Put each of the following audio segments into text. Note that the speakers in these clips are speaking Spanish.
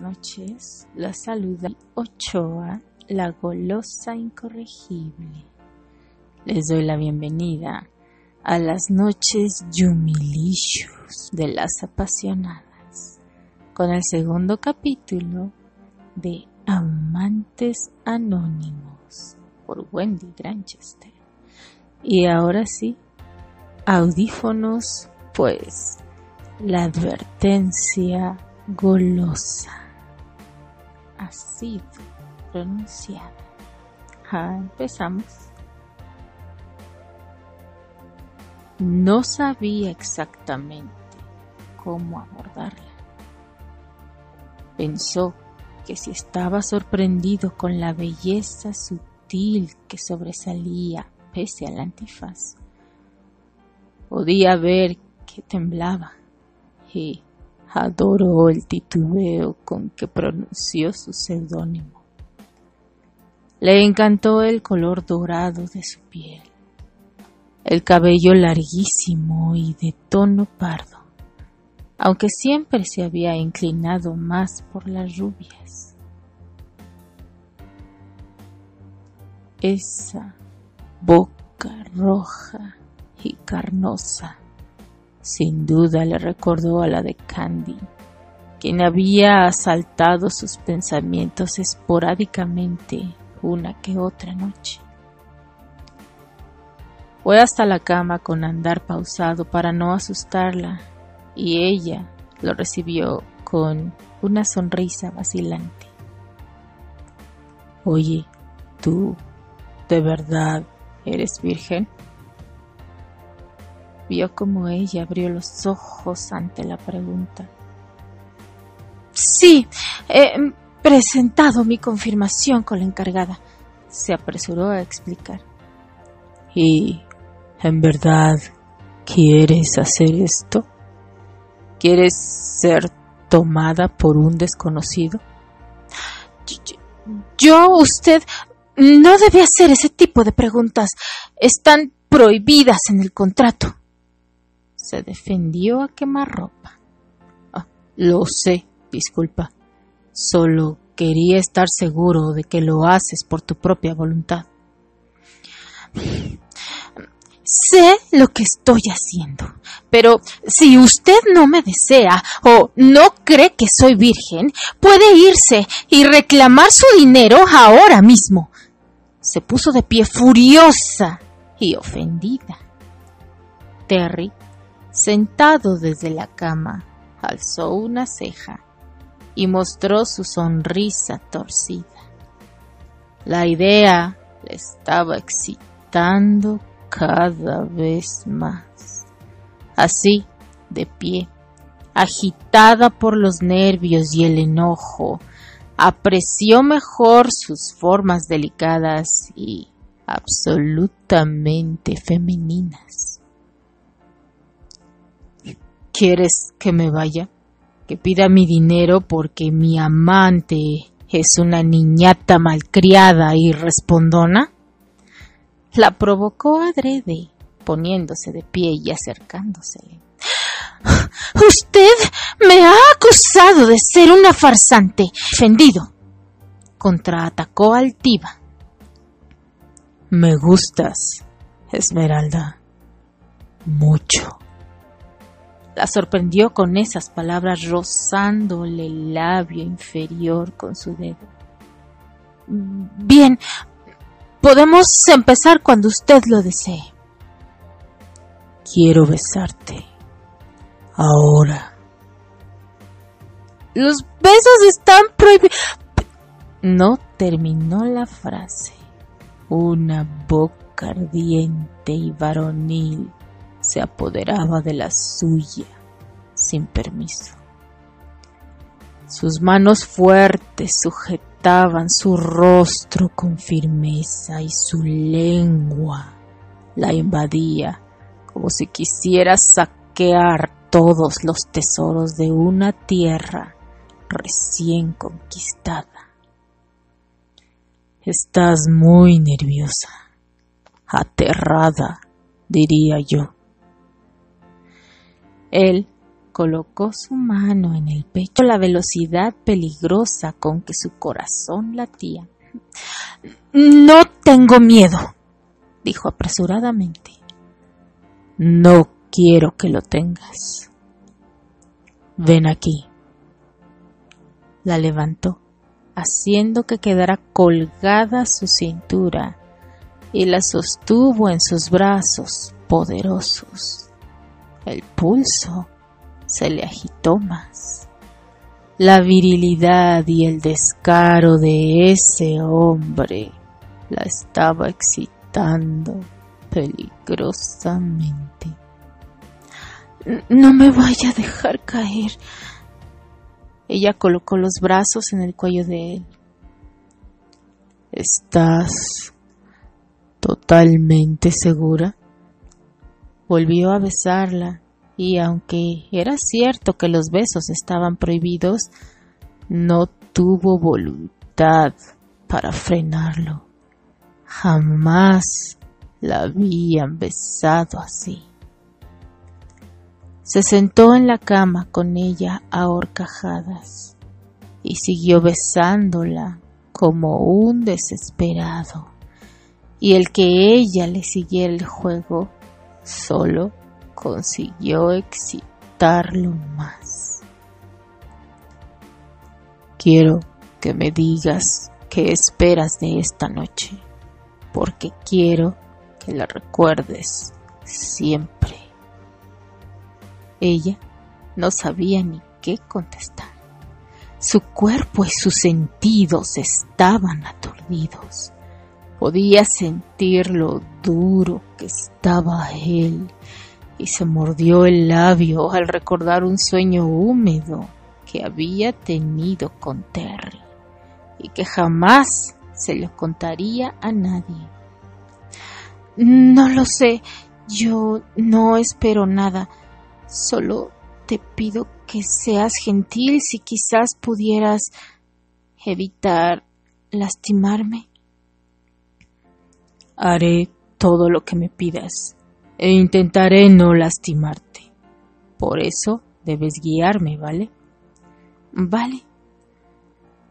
Noches, la saluda Ochoa, la golosa incorregible. Les doy la bienvenida a las noches Yumilicious de las apasionadas, con el segundo capítulo de Amantes Anónimos por Wendy Granchester. Y ahora sí, audífonos, pues la advertencia golosa ha sido pronunciada. Ah, empezamos. No sabía exactamente cómo abordarla. Pensó que si estaba sorprendido con la belleza sutil que sobresalía pese al antifaz, podía ver que temblaba y adoró el titubeo con que pronunció su seudónimo. Le encantó el color dorado de su piel, el cabello larguísimo y de tono pardo, aunque siempre se había inclinado más por las rubias. Esa boca roja y carnosa sin duda le recordó a la de Candy, quien había asaltado sus pensamientos esporádicamente una que otra noche. Fue hasta la cama con andar pausado para no asustarla, y ella lo recibió con una sonrisa vacilante. Oye, ¿tú de verdad eres virgen? Vio como ella abrió los ojos ante la pregunta. Sí, he presentado mi confirmación con la encargada, se apresuró a explicar. ¿Y en verdad quieres hacer esto? ¿Quieres ser tomada por un desconocido? Yo, usted, no debe hacer ese tipo de preguntas. Están prohibidas en el contrato se defendió a quemar ropa. Ah, lo sé, disculpa. Solo quería estar seguro de que lo haces por tu propia voluntad. Sé lo que estoy haciendo, pero si usted no me desea o no cree que soy virgen, puede irse y reclamar su dinero ahora mismo. Se puso de pie furiosa y ofendida. Terry Sentado desde la cama, alzó una ceja y mostró su sonrisa torcida. La idea le estaba excitando cada vez más. Así, de pie, agitada por los nervios y el enojo, apreció mejor sus formas delicadas y absolutamente femeninas. ¿Quieres que me vaya? ¿Que pida mi dinero porque mi amante es una niñata malcriada y respondona? La provocó adrede, poniéndose de pie y acercándosele. Usted me ha acusado de ser una farsante. Ofendido. Contraatacó altiva. Me gustas, Esmeralda. Mucho. La sorprendió con esas palabras rozándole el labio inferior con su dedo. Bien, podemos empezar cuando usted lo desee. Quiero besarte. Ahora. Los besos están prohibidos. No terminó la frase. Una boca ardiente y varonil se apoderaba de la suya sin permiso. Sus manos fuertes sujetaban su rostro con firmeza y su lengua la invadía como si quisiera saquear todos los tesoros de una tierra recién conquistada. Estás muy nerviosa, aterrada, diría yo. Él colocó su mano en el pecho la velocidad peligrosa con que su corazón latía. No tengo miedo, dijo apresuradamente. No quiero que lo tengas. Ven aquí. La levantó, haciendo que quedara colgada su cintura, y la sostuvo en sus brazos poderosos. El pulso se le agitó más. La virilidad y el descaro de ese hombre la estaba excitando peligrosamente. No me vaya a dejar caer. Ella colocó los brazos en el cuello de él. ¿Estás totalmente segura? Volvió a besarla y aunque era cierto que los besos estaban prohibidos, no tuvo voluntad para frenarlo. Jamás la habían besado así. Se sentó en la cama con ella a horcajadas y siguió besándola como un desesperado. Y el que ella le siguiera el juego solo consiguió excitarlo más. Quiero que me digas qué esperas de esta noche, porque quiero que la recuerdes siempre. Ella no sabía ni qué contestar. Su cuerpo y sus sentidos estaban aturdidos. Podía sentir lo duro que estaba él y se mordió el labio al recordar un sueño húmedo que había tenido con Terry y que jamás se lo contaría a nadie. No lo sé, yo no espero nada, solo te pido que seas gentil si quizás pudieras evitar lastimarme. Haré todo lo que me pidas, e intentaré no lastimarte. Por eso debes guiarme, ¿vale? Vale.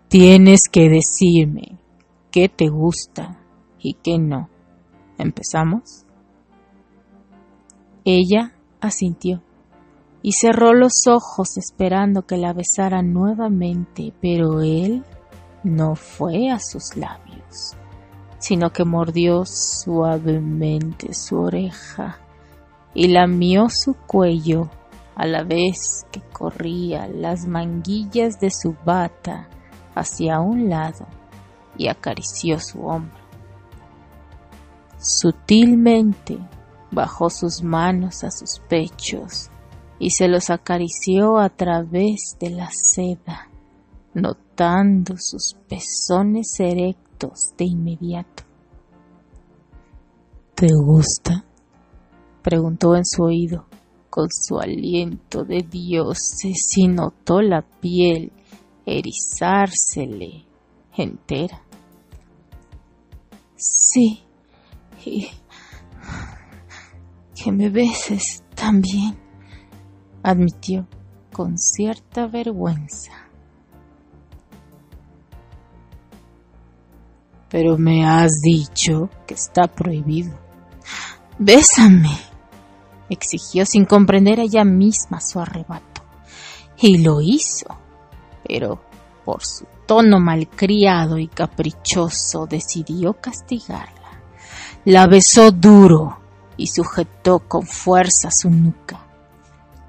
Tienes que decirme qué te gusta y qué no. ¿Empezamos? Ella asintió y cerró los ojos esperando que la besara nuevamente, pero él no fue a sus labios sino que mordió suavemente su oreja y lamió su cuello a la vez que corría las manguillas de su bata hacia un lado y acarició su hombro. Sutilmente bajó sus manos a sus pechos y se los acarició a través de la seda, notando sus pezones erectos de inmediato. ¿Te gusta? preguntó en su oído, con su aliento de dioses y notó la piel erizársele entera. Sí, y que me beses también, admitió con cierta vergüenza. Pero me has dicho que está prohibido. Bésame, exigió sin comprender ella misma su arrebato. Y lo hizo, pero por su tono malcriado y caprichoso decidió castigarla. La besó duro y sujetó con fuerza su nuca.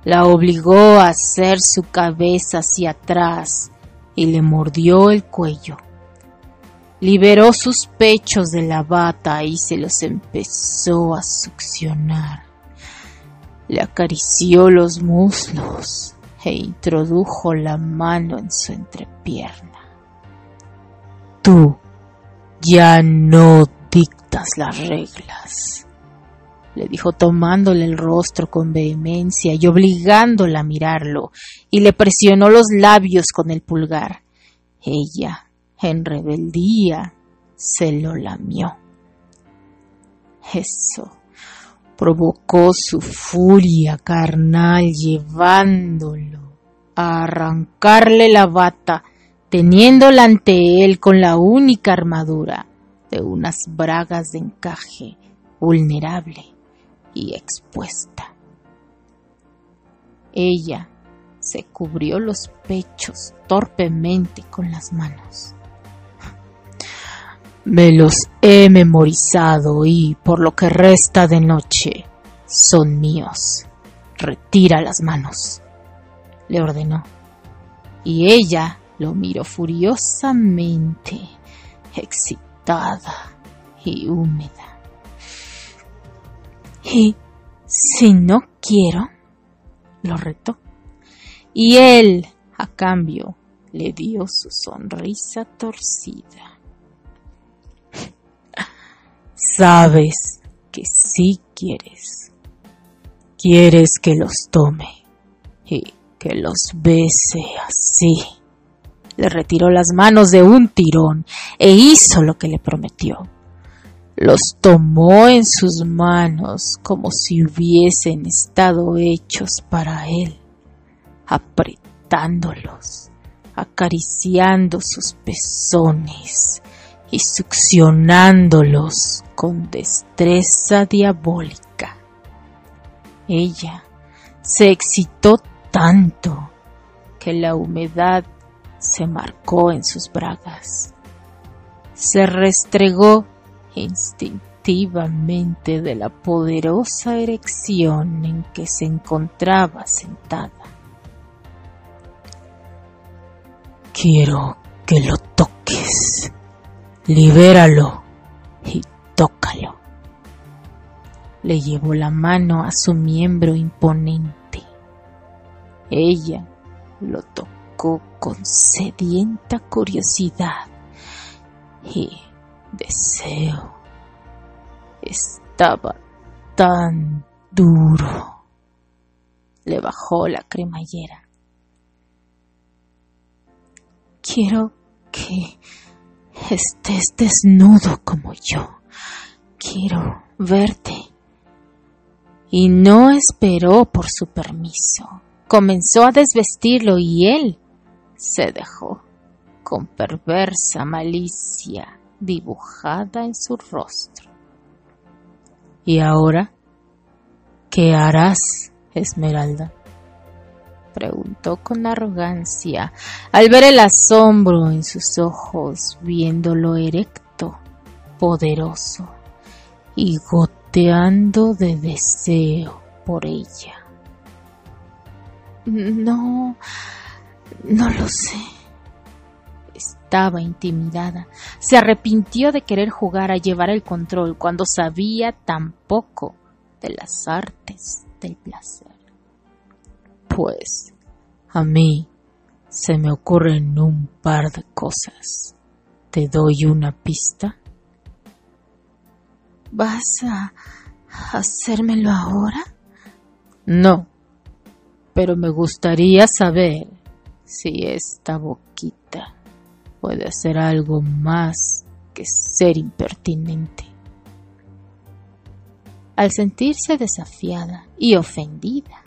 La obligó a hacer su cabeza hacia atrás y le mordió el cuello liberó sus pechos de la bata y se los empezó a succionar. Le acarició los muslos e introdujo la mano en su entrepierna. Tú ya no dictas las reglas, le dijo tomándole el rostro con vehemencia y obligándola a mirarlo, y le presionó los labios con el pulgar. Ella en rebeldía se lo lamió. Eso, provocó su furia carnal llevándolo a arrancarle la bata, teniéndola ante él con la única armadura de unas bragas de encaje vulnerable y expuesta. Ella se cubrió los pechos torpemente con las manos. Me los he memorizado y por lo que resta de noche son míos. Retira las manos, le ordenó. Y ella lo miró furiosamente, excitada y húmeda. Y si no quiero, lo retó. Y él, a cambio, le dio su sonrisa torcida. Sabes que sí quieres. Quieres que los tome y que los bese así. Le retiró las manos de un tirón e hizo lo que le prometió. Los tomó en sus manos como si hubiesen estado hechos para él, apretándolos, acariciando sus pezones y succionándolos con destreza diabólica. Ella se excitó tanto que la humedad se marcó en sus bragas. Se restregó instintivamente de la poderosa erección en que se encontraba sentada. Quiero que lo toques Libéralo y tócalo. Le llevó la mano a su miembro imponente. Ella lo tocó con sedienta curiosidad y deseo. Estaba tan duro. Le bajó la cremallera. Quiero que estés desnudo como yo. Quiero verte. Y no esperó por su permiso. Comenzó a desvestirlo y él se dejó con perversa malicia dibujada en su rostro. ¿Y ahora qué harás, Esmeralda? Preguntó con arrogancia, al ver el asombro en sus ojos, viéndolo erecto, poderoso y goteando de deseo por ella. No, no lo sé. Estaba intimidada. Se arrepintió de querer jugar a llevar el control cuando sabía tan poco de las artes del placer. Pues a mí se me ocurren un par de cosas. ¿Te doy una pista? ¿Vas a hacérmelo ahora? No, pero me gustaría saber si esta boquita puede hacer algo más que ser impertinente. Al sentirse desafiada y ofendida,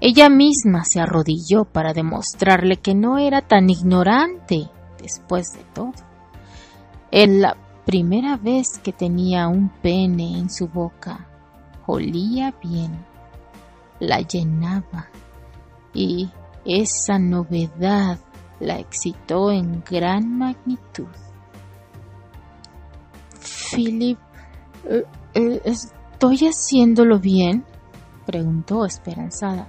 ella misma se arrodilló para demostrarle que no era tan ignorante después de todo. Era la primera vez que tenía un pene en su boca. Olía bien, la llenaba y esa novedad la excitó en gran magnitud. Philip, eh, eh, ¿estoy haciéndolo bien? preguntó esperanzada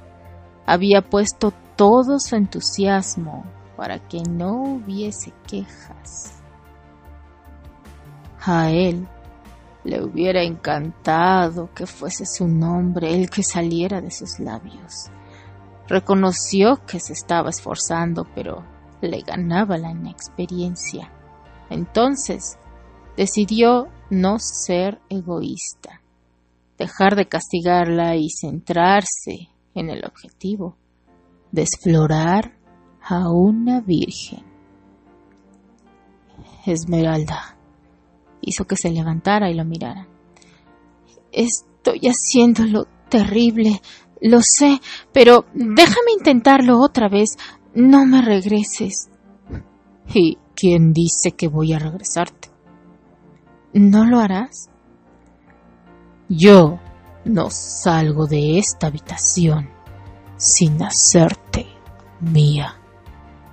había puesto todo su entusiasmo para que no hubiese quejas. A él le hubiera encantado que fuese su nombre el que saliera de sus labios. Reconoció que se estaba esforzando, pero le ganaba la inexperiencia. Entonces decidió no ser egoísta, dejar de castigarla y centrarse en el objetivo de explorar a una virgen. Esmeralda hizo que se levantara y lo mirara. Es Estoy haciéndolo terrible, lo sé, pero déjame intentarlo otra vez. No me regreses. ¿Y quién dice que voy a regresarte? ¿No lo harás? Yo no salgo de esta habitación sin hacerte mía,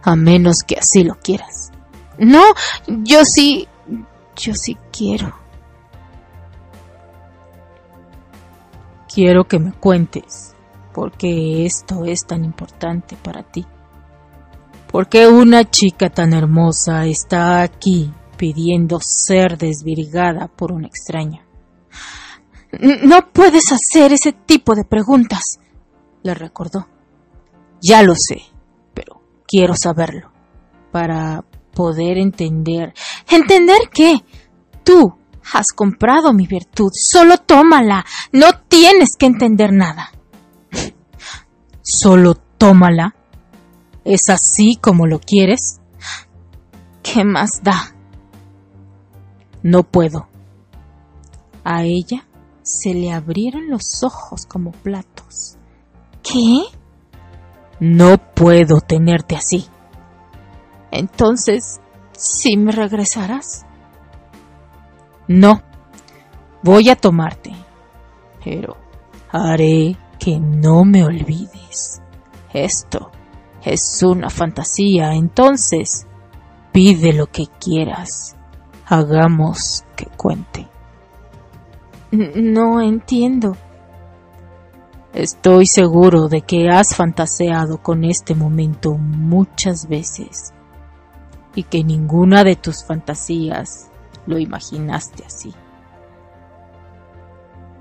a menos que así lo quieras. No, yo sí, yo sí quiero. Quiero que me cuentes por qué esto es tan importante para ti. ¿Por qué una chica tan hermosa está aquí pidiendo ser desvirgada por una extraña? No puedes hacer ese tipo de preguntas, le recordó. Ya lo sé, pero quiero saberlo para poder entender. ¿Entender qué? Tú has comprado mi virtud, solo tómala, no tienes que entender nada. Solo tómala. ¿Es así como lo quieres? ¿Qué más da? No puedo. A ella se le abrieron los ojos como platos. ¿Qué? No puedo tenerte así. Entonces, ¿sí me regresarás? No, voy a tomarte, pero haré que no me olvides. Esto es una fantasía, entonces pide lo que quieras. Hagamos que cuente. No entiendo. Estoy seguro de que has fantaseado con este momento muchas veces y que ninguna de tus fantasías lo imaginaste así.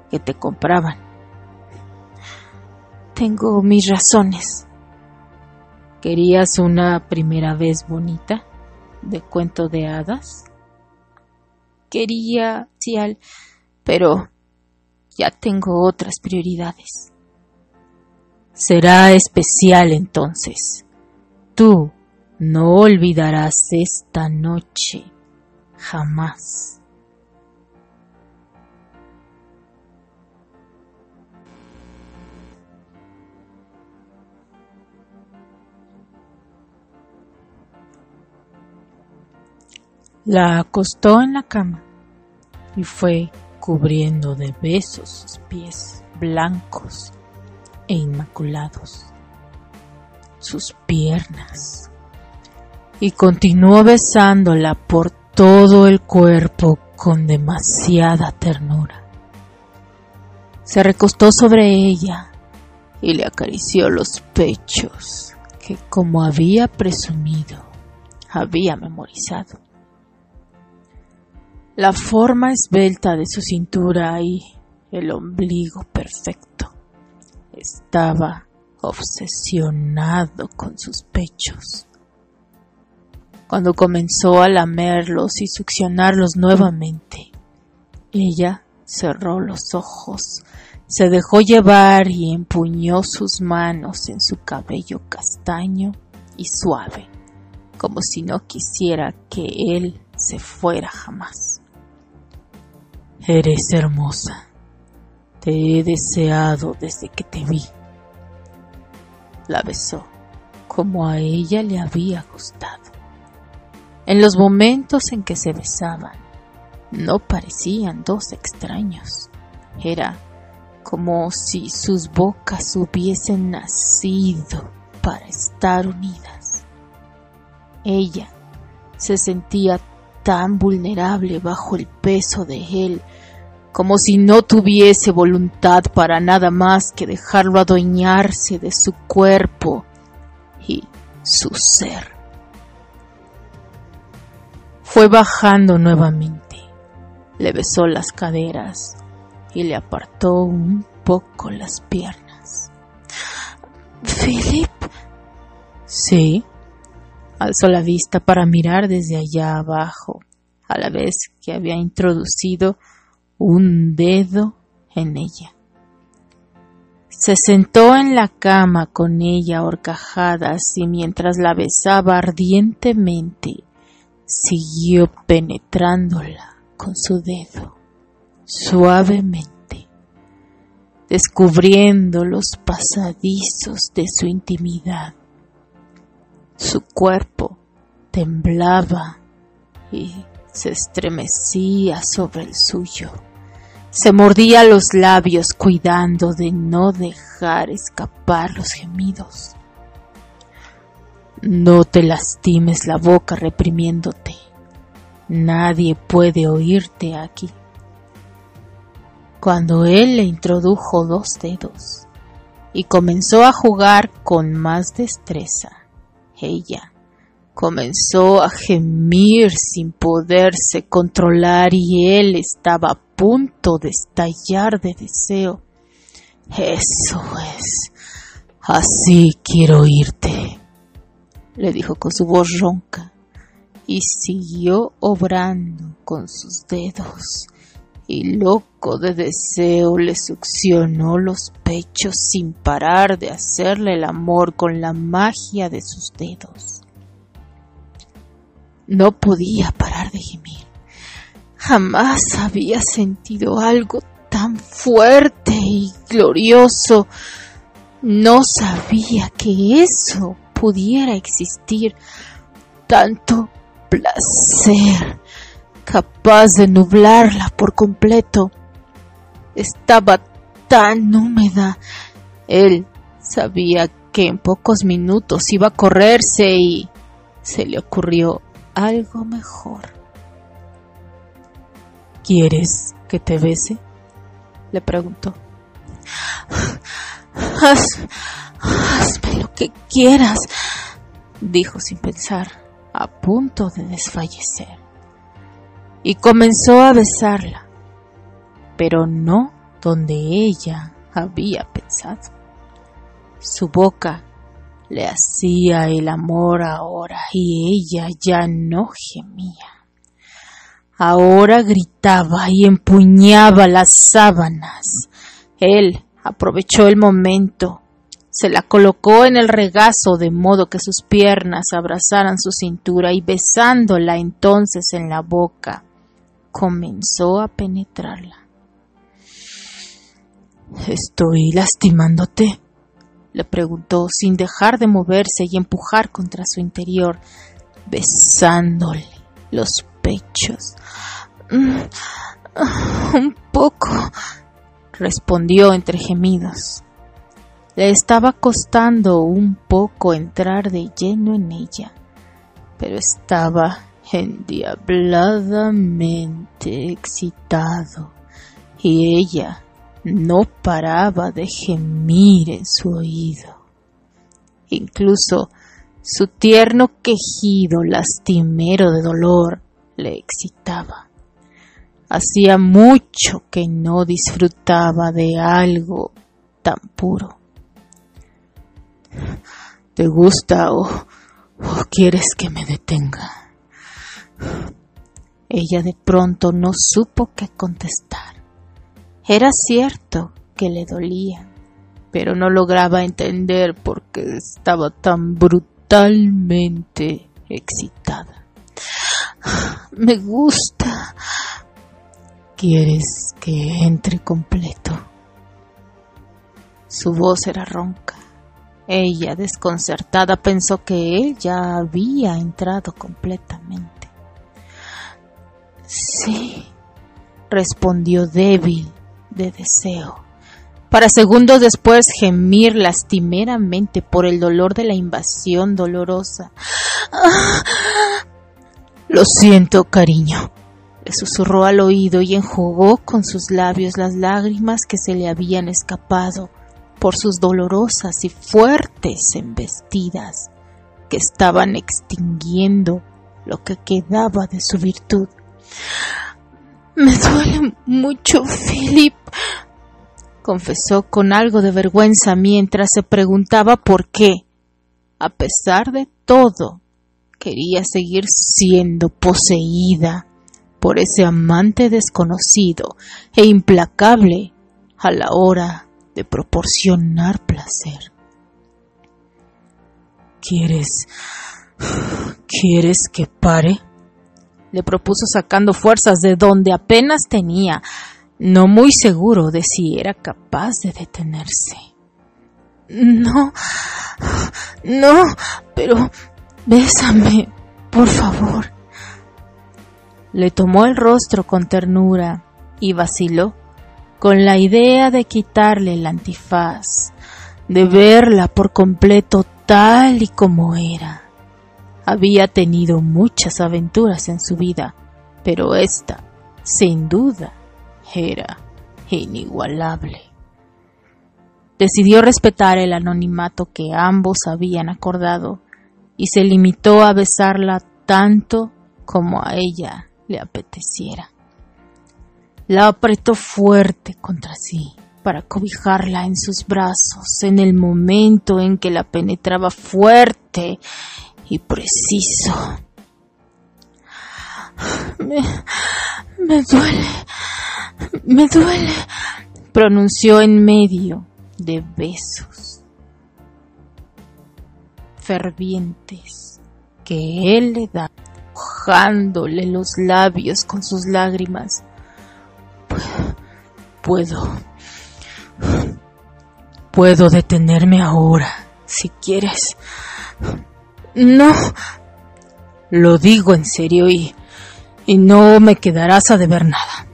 Que te compraban. Tengo mis razones. ¿Querías una primera vez bonita de cuento de hadas? Quería, Cial, pero ya tengo otras prioridades. Será especial entonces. Tú no olvidarás esta noche jamás. La acostó en la cama y fue cubriendo de besos sus pies blancos e inmaculados, sus piernas, y continuó besándola por todo el cuerpo con demasiada ternura. Se recostó sobre ella y le acarició los pechos que, como había presumido, había memorizado. La forma esbelta de su cintura y el ombligo perfecto. Estaba obsesionado con sus pechos. Cuando comenzó a lamerlos y succionarlos nuevamente, ella cerró los ojos, se dejó llevar y empuñó sus manos en su cabello castaño y suave, como si no quisiera que él se fuera jamás. Eres hermosa. Te he deseado desde que te vi. La besó, como a ella le había gustado. En los momentos en que se besaban, no parecían dos extraños. Era como si sus bocas hubiesen nacido para estar unidas. Ella se sentía tan vulnerable bajo el peso de él, como si no tuviese voluntad para nada más que dejarlo adueñarse de su cuerpo y su ser. Fue bajando nuevamente, le besó las caderas y le apartó un poco las piernas. Philip. Sí. Alzó la vista para mirar desde allá abajo, a la vez que había introducido un dedo en ella. Se sentó en la cama con ella horcajadas y mientras la besaba ardientemente, siguió penetrándola con su dedo, suavemente, descubriendo los pasadizos de su intimidad. Su cuerpo temblaba y se estremecía sobre el suyo. Se mordía los labios cuidando de no dejar escapar los gemidos. No te lastimes la boca reprimiéndote. Nadie puede oírte aquí. Cuando él le introdujo dos dedos y comenzó a jugar con más destreza, ella comenzó a gemir sin poderse controlar y él estaba a punto de estallar de deseo. Eso es. Así quiero irte, le dijo con su voz ronca, y siguió obrando con sus dedos, y loco de deseo le succionó los pechos sin parar de hacerle el amor con la magia de sus dedos. No podía parar de gemir. Jamás había sentido algo tan fuerte y glorioso. No sabía que eso pudiera existir. Tanto placer, capaz de nublarla por completo. Estaba tan húmeda. Él sabía que en pocos minutos iba a correrse y se le ocurrió algo mejor. ¿Quieres que te bese? le preguntó. hazme lo que quieras, dijo sin pensar, a punto de desfallecer. Y comenzó a besarla, pero no donde ella había pensado. Su boca le hacía el amor ahora y ella ya no gemía. Ahora gritaba y empuñaba las sábanas. Él aprovechó el momento, se la colocó en el regazo de modo que sus piernas abrazaran su cintura y besándola entonces en la boca, comenzó a penetrarla. ¿Estoy lastimándote? le preguntó sin dejar de moverse y empujar contra su interior, besándole los pechos. Mm, un poco, respondió entre gemidos. Le estaba costando un poco entrar de lleno en ella, pero estaba endiabladamente excitado y ella no paraba de gemir en su oído. Incluso su tierno quejido lastimero de dolor le excitaba. Hacía mucho que no disfrutaba de algo tan puro. ¿Te gusta o, o quieres que me detenga? Ella de pronto no supo qué contestar. Era cierto que le dolía, pero no lograba entender por qué estaba tan brutalmente excitada. Me gusta. ¿Quieres que entre completo? Su voz era ronca. Ella, desconcertada, pensó que él ya había entrado completamente. Sí, respondió débil de deseo, para segundos después gemir lastimeramente por el dolor de la invasión dolorosa. Lo siento, cariño, le susurró al oído y enjugó con sus labios las lágrimas que se le habían escapado por sus dolorosas y fuertes embestidas que estaban extinguiendo lo que quedaba de su virtud. Me duele mucho, Philip, confesó con algo de vergüenza mientras se preguntaba por qué, a pesar de todo, quería seguir siendo poseída por ese amante desconocido e implacable a la hora de proporcionar placer. ¿Quieres... ¿Quieres que pare? Le propuso sacando fuerzas de donde apenas tenía. no muy seguro de si era capaz de detenerse. No, no, pero bésame, por favor. Le tomó el rostro con ternura y vaciló con la idea de quitarle el antifaz, de verla por completo tal y como era. Había tenido muchas aventuras en su vida, pero esta, sin duda, era inigualable. Decidió respetar el anonimato que ambos habían acordado y se limitó a besarla tanto como a ella le apeteciera. La apretó fuerte contra sí para cobijarla en sus brazos en el momento en que la penetraba fuerte y preciso. Me, me duele, me duele, pronunció en medio de besos fervientes que él le da, mojándole los labios con sus lágrimas. Puedo, puedo detenerme ahora, si quieres. No. Lo digo en serio y, y no me quedarás a deber nada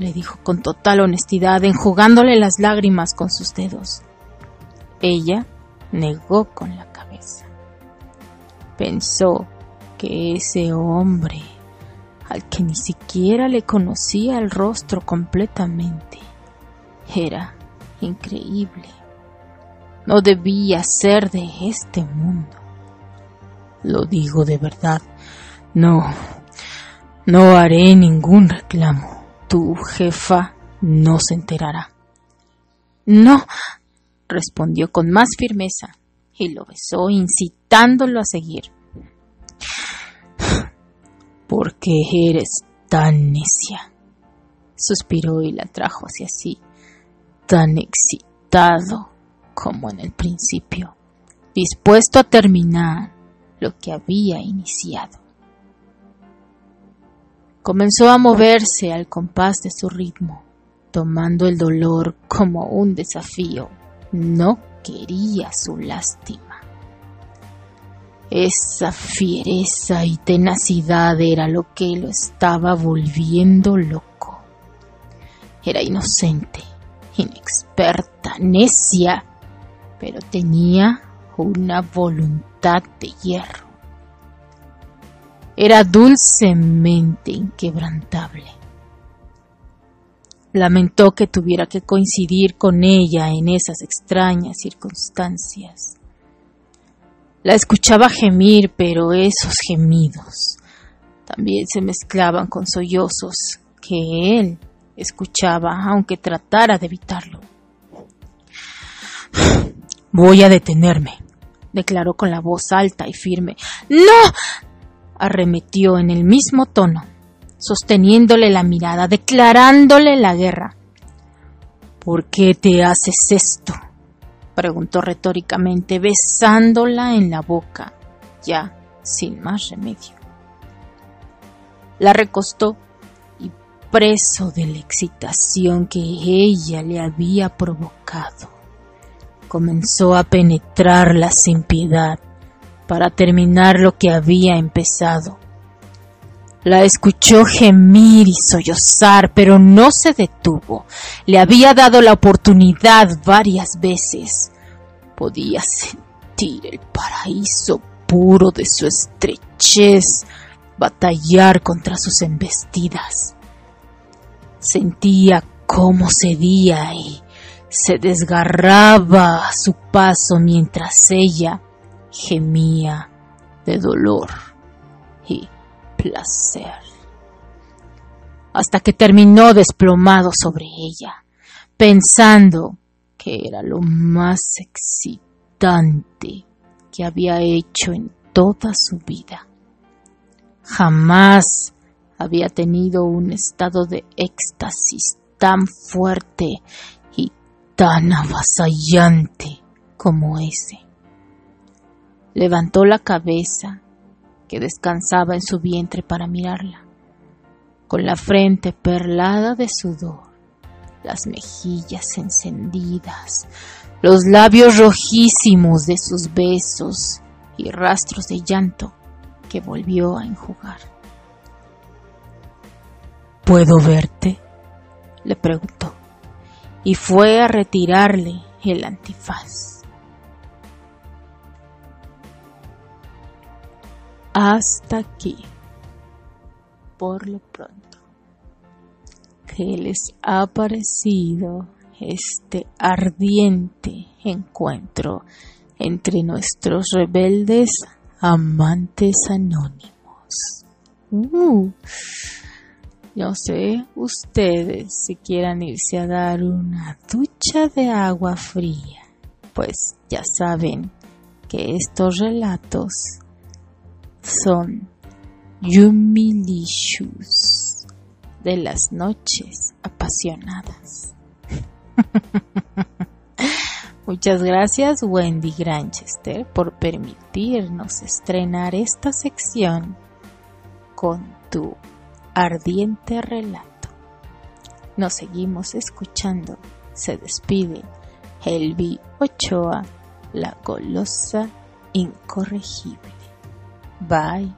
le dijo con total honestidad, enjugándole las lágrimas con sus dedos. Ella negó con la cabeza. Pensó que ese hombre, al que ni siquiera le conocía el rostro completamente, era increíble. No debía ser de este mundo. Lo digo de verdad. No, no haré ningún reclamo tu jefa no se enterará. No, respondió con más firmeza y lo besó incitándolo a seguir. ¿Por qué eres tan necia? Suspiró y la trajo hacia sí, tan excitado como en el principio, dispuesto a terminar lo que había iniciado. Comenzó a moverse al compás de su ritmo, tomando el dolor como un desafío. No quería su lástima. Esa fiereza y tenacidad era lo que lo estaba volviendo loco. Era inocente, inexperta, necia, pero tenía una voluntad de hierro era dulcemente inquebrantable. Lamentó que tuviera que coincidir con ella en esas extrañas circunstancias. La escuchaba gemir, pero esos gemidos también se mezclaban con sollozos que él escuchaba, aunque tratara de evitarlo. Voy a detenerme, declaró con la voz alta y firme. ¡No! arremetió en el mismo tono, sosteniéndole la mirada, declarándole la guerra. ¿Por qué te haces esto? preguntó retóricamente, besándola en la boca, ya sin más remedio. La recostó y preso de la excitación que ella le había provocado, comenzó a penetrarla sin piedad para terminar lo que había empezado. La escuchó gemir y sollozar, pero no se detuvo. Le había dado la oportunidad varias veces. Podía sentir el paraíso puro de su estrechez batallar contra sus embestidas. Sentía cómo cedía y se desgarraba a su paso mientras ella gemía de dolor y placer, hasta que terminó desplomado sobre ella, pensando que era lo más excitante que había hecho en toda su vida. Jamás había tenido un estado de éxtasis tan fuerte tan avasallante como ese. Levantó la cabeza, que descansaba en su vientre para mirarla, con la frente perlada de sudor las mejillas encendidas, los labios rojísimos de sus besos y rastros de llanto que volvió a enjugar. ¿Puedo verte? le preguntó, y fue a retirarle el antifaz. Hasta aquí, por lo pronto. ¿Qué les ha parecido este ardiente encuentro entre nuestros rebeldes amantes anónimos? Uh, no sé ustedes si quieran irse a dar una ducha de agua fría, pues ya saben que estos relatos son Yumilicious de las noches apasionadas. Muchas gracias Wendy Granchester por permitirnos estrenar esta sección con tu ardiente relato. Nos seguimos escuchando. Se despide Helvi Ochoa, la golosa incorregible. Bye.